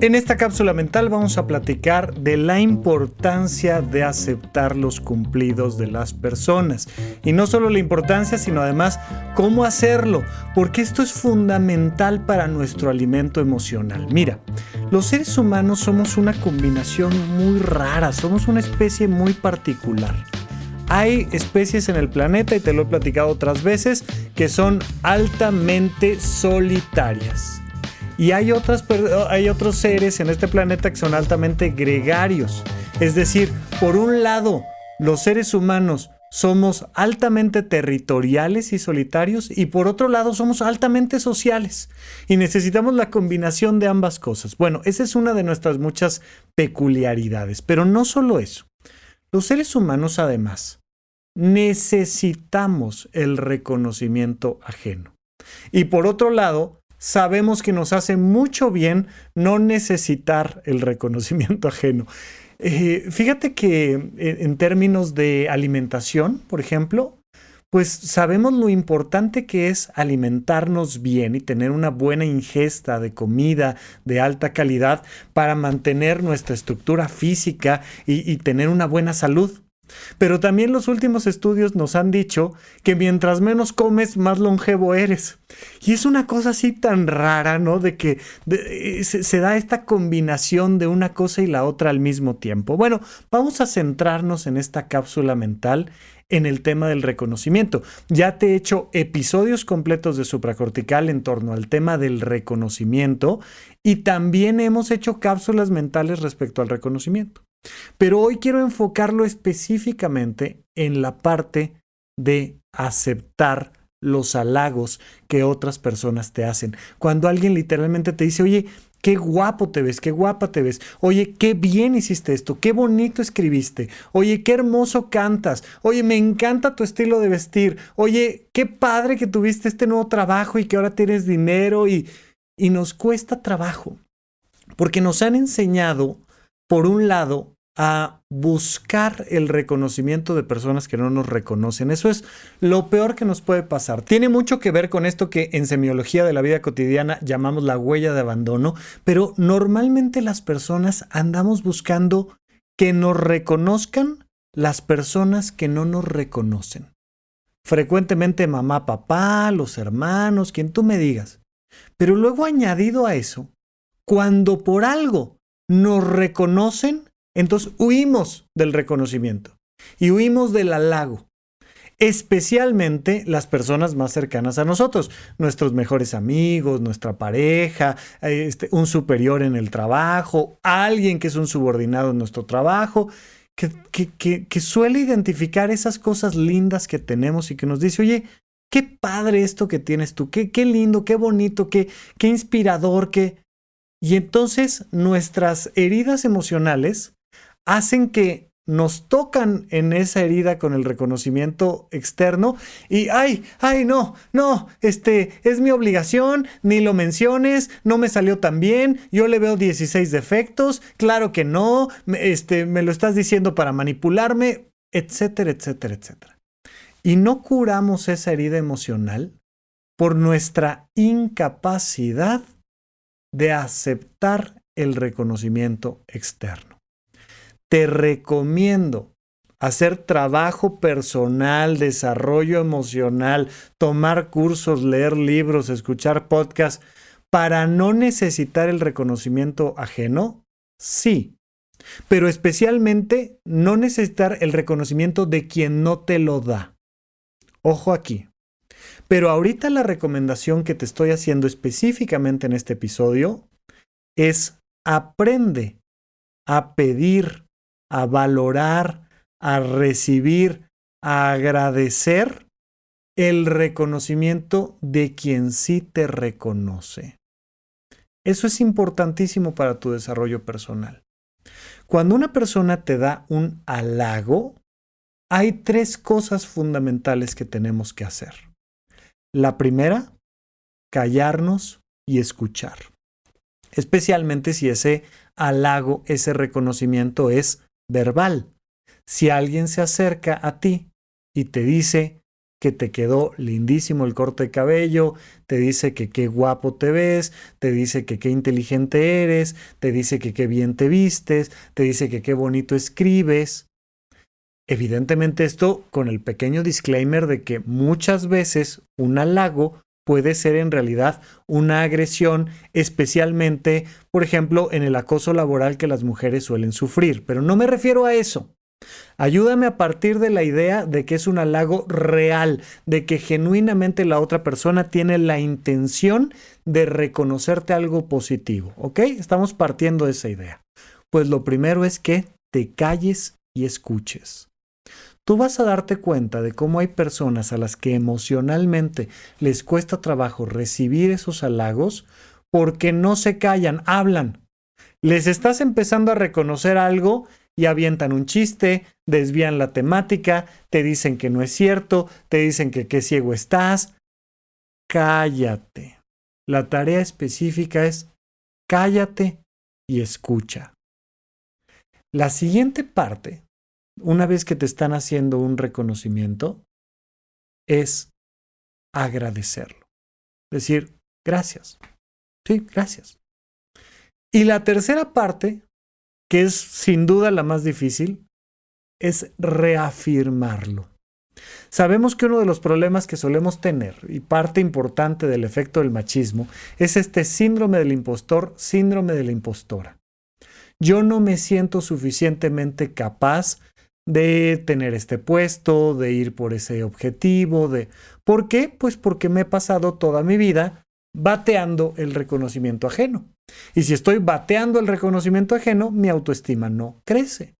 En esta cápsula mental vamos a platicar de la importancia de aceptar los cumplidos de las personas. Y no solo la importancia, sino además cómo hacerlo, porque esto es fundamental para nuestro alimento emocional. Mira, los seres humanos somos una combinación muy rara, somos una especie muy particular. Hay especies en el planeta, y te lo he platicado otras veces, que son altamente solitarias. Y hay, otras, hay otros seres en este planeta que son altamente gregarios. Es decir, por un lado, los seres humanos somos altamente territoriales y solitarios y por otro lado somos altamente sociales y necesitamos la combinación de ambas cosas. Bueno, esa es una de nuestras muchas peculiaridades, pero no solo eso. Los seres humanos además necesitamos el reconocimiento ajeno. Y por otro lado, sabemos que nos hace mucho bien no necesitar el reconocimiento ajeno. Eh, fíjate que eh, en términos de alimentación, por ejemplo, pues sabemos lo importante que es alimentarnos bien y tener una buena ingesta de comida de alta calidad para mantener nuestra estructura física y tener una buena salud. Pero también los últimos estudios nos han dicho que mientras menos comes, más longevo eres. Y es una cosa así tan rara, ¿no? De que eh, se, da esta combinación de una cosa y la otra al mismo tiempo. Bueno, vamos a centrarnos en esta cápsula mental en el tema del reconocimiento. Ya te he hecho episodios completos de supracortical en torno al tema del reconocimiento y también hemos hecho cápsulas mentales respecto al reconocimiento. Pero hoy quiero enfocarlo específicamente en la parte de aceptar los halagos que otras personas te hacen. Cuando alguien literalmente te dice, oye, qué guapo te ves, qué guapa te ves, oye, qué bien hiciste esto, qué bonito escribiste, oye, qué hermoso cantas, oye, me encanta tu estilo de vestir, oye, qué padre que tuviste este nuevo trabajo y que ahora tienes dinero y, y nos cuesta trabajo, porque nos han enseñado, por un lado, a buscar el reconocimiento de personas que no nos reconocen. Eso es lo peor que nos puede pasar. Tiene mucho que ver con esto que en semiología de la vida cotidiana llamamos la huella de abandono, pero normalmente las personas andamos buscando que nos reconozcan las personas que no nos reconocen. Frecuentemente mamá, papá, los hermanos, quien tú me digas. Pero luego añadido a eso, cuando por algo nos reconocen, entonces huimos del reconocimiento y huimos del halago. Especialmente las personas más cercanas a nosotros, nuestros mejores amigos, nuestra pareja, este, un superior en el trabajo, alguien que es un subordinado en nuestro trabajo, que, suele identificar esas cosas lindas que tenemos y que nos dice, oye, qué padre esto que tienes tú, qué, qué lindo, qué bonito, qué, qué inspirador, qué... Y entonces nuestras heridas emocionales hacen que nos tocan en esa herida con el reconocimiento externo y ay, ay, no, no, este es mi obligación, ni lo menciones, no me salió tan bien, yo le veo 16 defectos, claro que no, este me lo estás diciendo para manipularme, etcétera, etcétera, etcétera. Y no curamos esa herida emocional por nuestra incapacidad de aceptar el reconocimiento externo te recomiendo hacer trabajo personal, desarrollo emocional, tomar cursos, leer libros, escuchar podcasts, para no necesitar el reconocimiento ajeno? Sí, pero especialmente no necesitar el reconocimiento de quien no te lo da. Ojo aquí. Pero ahorita la recomendación que te estoy haciendo específicamente en este episodio es aprende a pedir, a valorar, a recibir, a agradecer el reconocimiento de quien sí te reconoce. Eso es importantísimo para tu desarrollo personal. Cuando una persona te da un halago, hay tres cosas fundamentales que tenemos que hacer. La primera, callarnos y escuchar. Especialmente si ese halago, ese reconocimiento es verbal. Si alguien se acerca a ti y te dice que te quedó lindísimo el corte de cabello, te dice que qué guapo te ves, te dice que qué inteligente eres, te dice que qué bien te vistes, te dice que qué bonito escribes. Evidentemente esto con el pequeño disclaimer de que muchas veces un halago puede ser en realidad una agresión, especialmente, por ejemplo, en el acoso laboral que las mujeres suelen sufrir. Pero no me refiero a eso. Ayúdame a partir de la idea de que es un halago real, de que genuinamente la otra persona tiene la intención de reconocerte algo positivo. ¿Ok? Estamos partiendo de esa idea. Pues lo primero es que te calles y escuches tú vas a darte cuenta de cómo hay personas a las que emocionalmente les cuesta trabajo recibir esos halagos porque no se callan, hablan. Les estás empezando a reconocer algo y avientan un chiste, desvían la temática, te dicen que no es cierto, te dicen que qué ciego estás. Cállate. La tarea específica es cállate y escucha. La siguiente parte una vez que te están haciendo un reconocimiento, es agradecerlo. Decir, gracias. Sí, gracias. Y la tercera parte, que es sin duda la más difícil, es reafirmarlo. Sabemos que uno de los problemas que solemos tener, y parte importante del efecto del machismo, es este síndrome del impostor, síndrome de la impostora. Yo no me siento suficientemente capaz de tener este puesto, de ir por ese objetivo, de... ¿Por qué? Pues porque me he pasado toda mi vida bateando el reconocimiento ajeno. Y si estoy bateando el reconocimiento ajeno, mi autoestima no crece.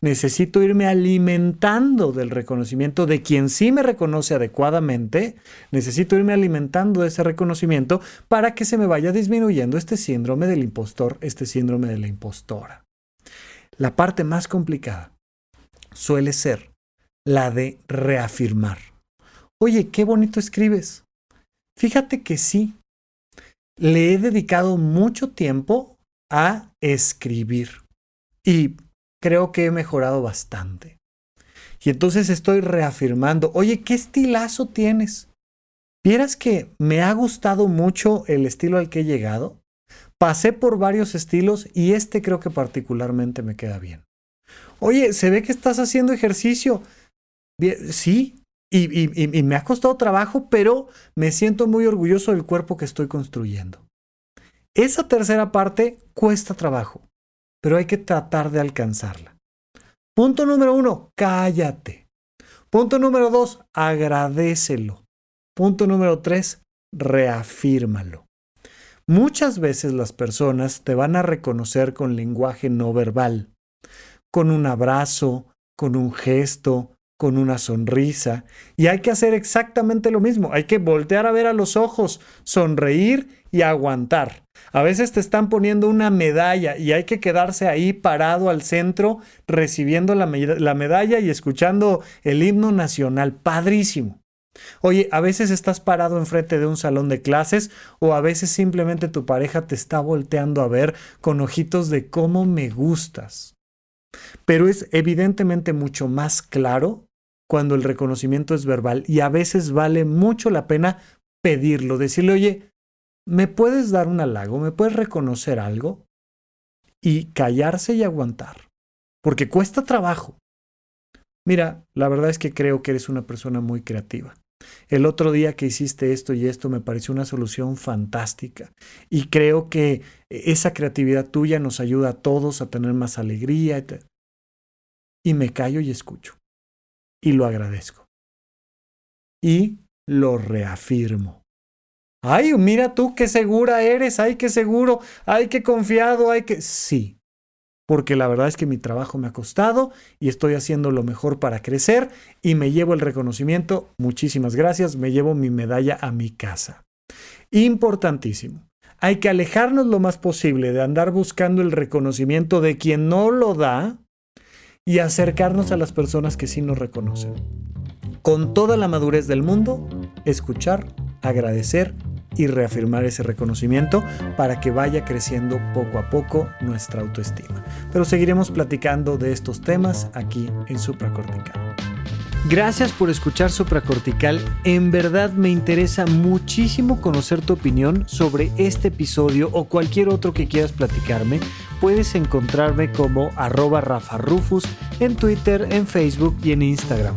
Necesito irme alimentando del reconocimiento de quien sí me reconoce adecuadamente. Necesito irme alimentando de ese reconocimiento para que se me vaya disminuyendo este síndrome del impostor, este síndrome de la impostora. La parte más complicada suele ser la de reafirmar. Oye, qué bonito escribes. Fíjate que sí, le he dedicado mucho tiempo a escribir y creo que he mejorado bastante. Y entonces estoy reafirmando, oye, ¿qué estilazo tienes? ¿Vieras que me ha gustado mucho el estilo al que he llegado? Pasé por varios estilos y este creo que particularmente me queda bien. Oye, se ve que estás haciendo ejercicio. Sí, y, me ha costado trabajo, pero me siento muy orgulloso del cuerpo que estoy construyendo. Esa tercera parte cuesta trabajo, pero hay que tratar de alcanzarla. Punto número uno, cállate. Punto número dos, agradecelo. Punto número tres, reafírmalo. Muchas veces las personas te van a reconocer con lenguaje no verbal con un abrazo, con un gesto, con una sonrisa. Y hay que hacer exactamente lo mismo. Hay que voltear a ver a los ojos, sonreír y aguantar. A veces te están poniendo una medalla y hay que quedarse ahí parado al centro recibiendo la, la medalla y escuchando el himno nacional. Padrísimo. Oye, a veces estás parado enfrente de un salón de clases o a veces simplemente tu pareja te está volteando a ver con ojitos de cómo me gustas. Pero es evidentemente mucho más claro cuando el reconocimiento es verbal y a veces vale mucho la pena pedirlo, decirle, oye, ¿me puedes dar un halago? ¿Me puedes reconocer algo? Y callarse y aguantar, porque cuesta trabajo. Mira, la verdad es que creo que eres una persona muy creativa El otro día que hiciste esto y esto me pareció una solución fantástica. Y creo que esa creatividad tuya nos ayuda a todos a tener más alegría. Y me callo y escucho. Y lo agradezco. Y lo reafirmo. Ay, mira tú qué segura eres, ay, qué seguro, ay, qué confiado, ay, que... Sí, porque la verdad es que mi trabajo me ha costado y estoy haciendo lo mejor para crecer y me llevo el reconocimiento. Muchísimas gracias, me llevo mi medalla a mi casa. Importantísimo. Hay que alejarnos lo más posible de andar buscando el reconocimiento de quien no lo da y acercarnos a las personas que sí nos reconocen. Con toda la madurez del mundo, escuchar, agradecer y reafirmar ese reconocimiento para que vaya creciendo poco a poco nuestra autoestima. Pero seguiremos platicando de estos temas aquí en Supracortical. Gracias por escuchar Supracortical. En verdad me interesa muchísimo conocer tu opinión sobre este episodio o cualquier otro que quieras platicarme. Puedes encontrarme como arroba Rafa Rufus en Twitter, en Facebook y en Instagram.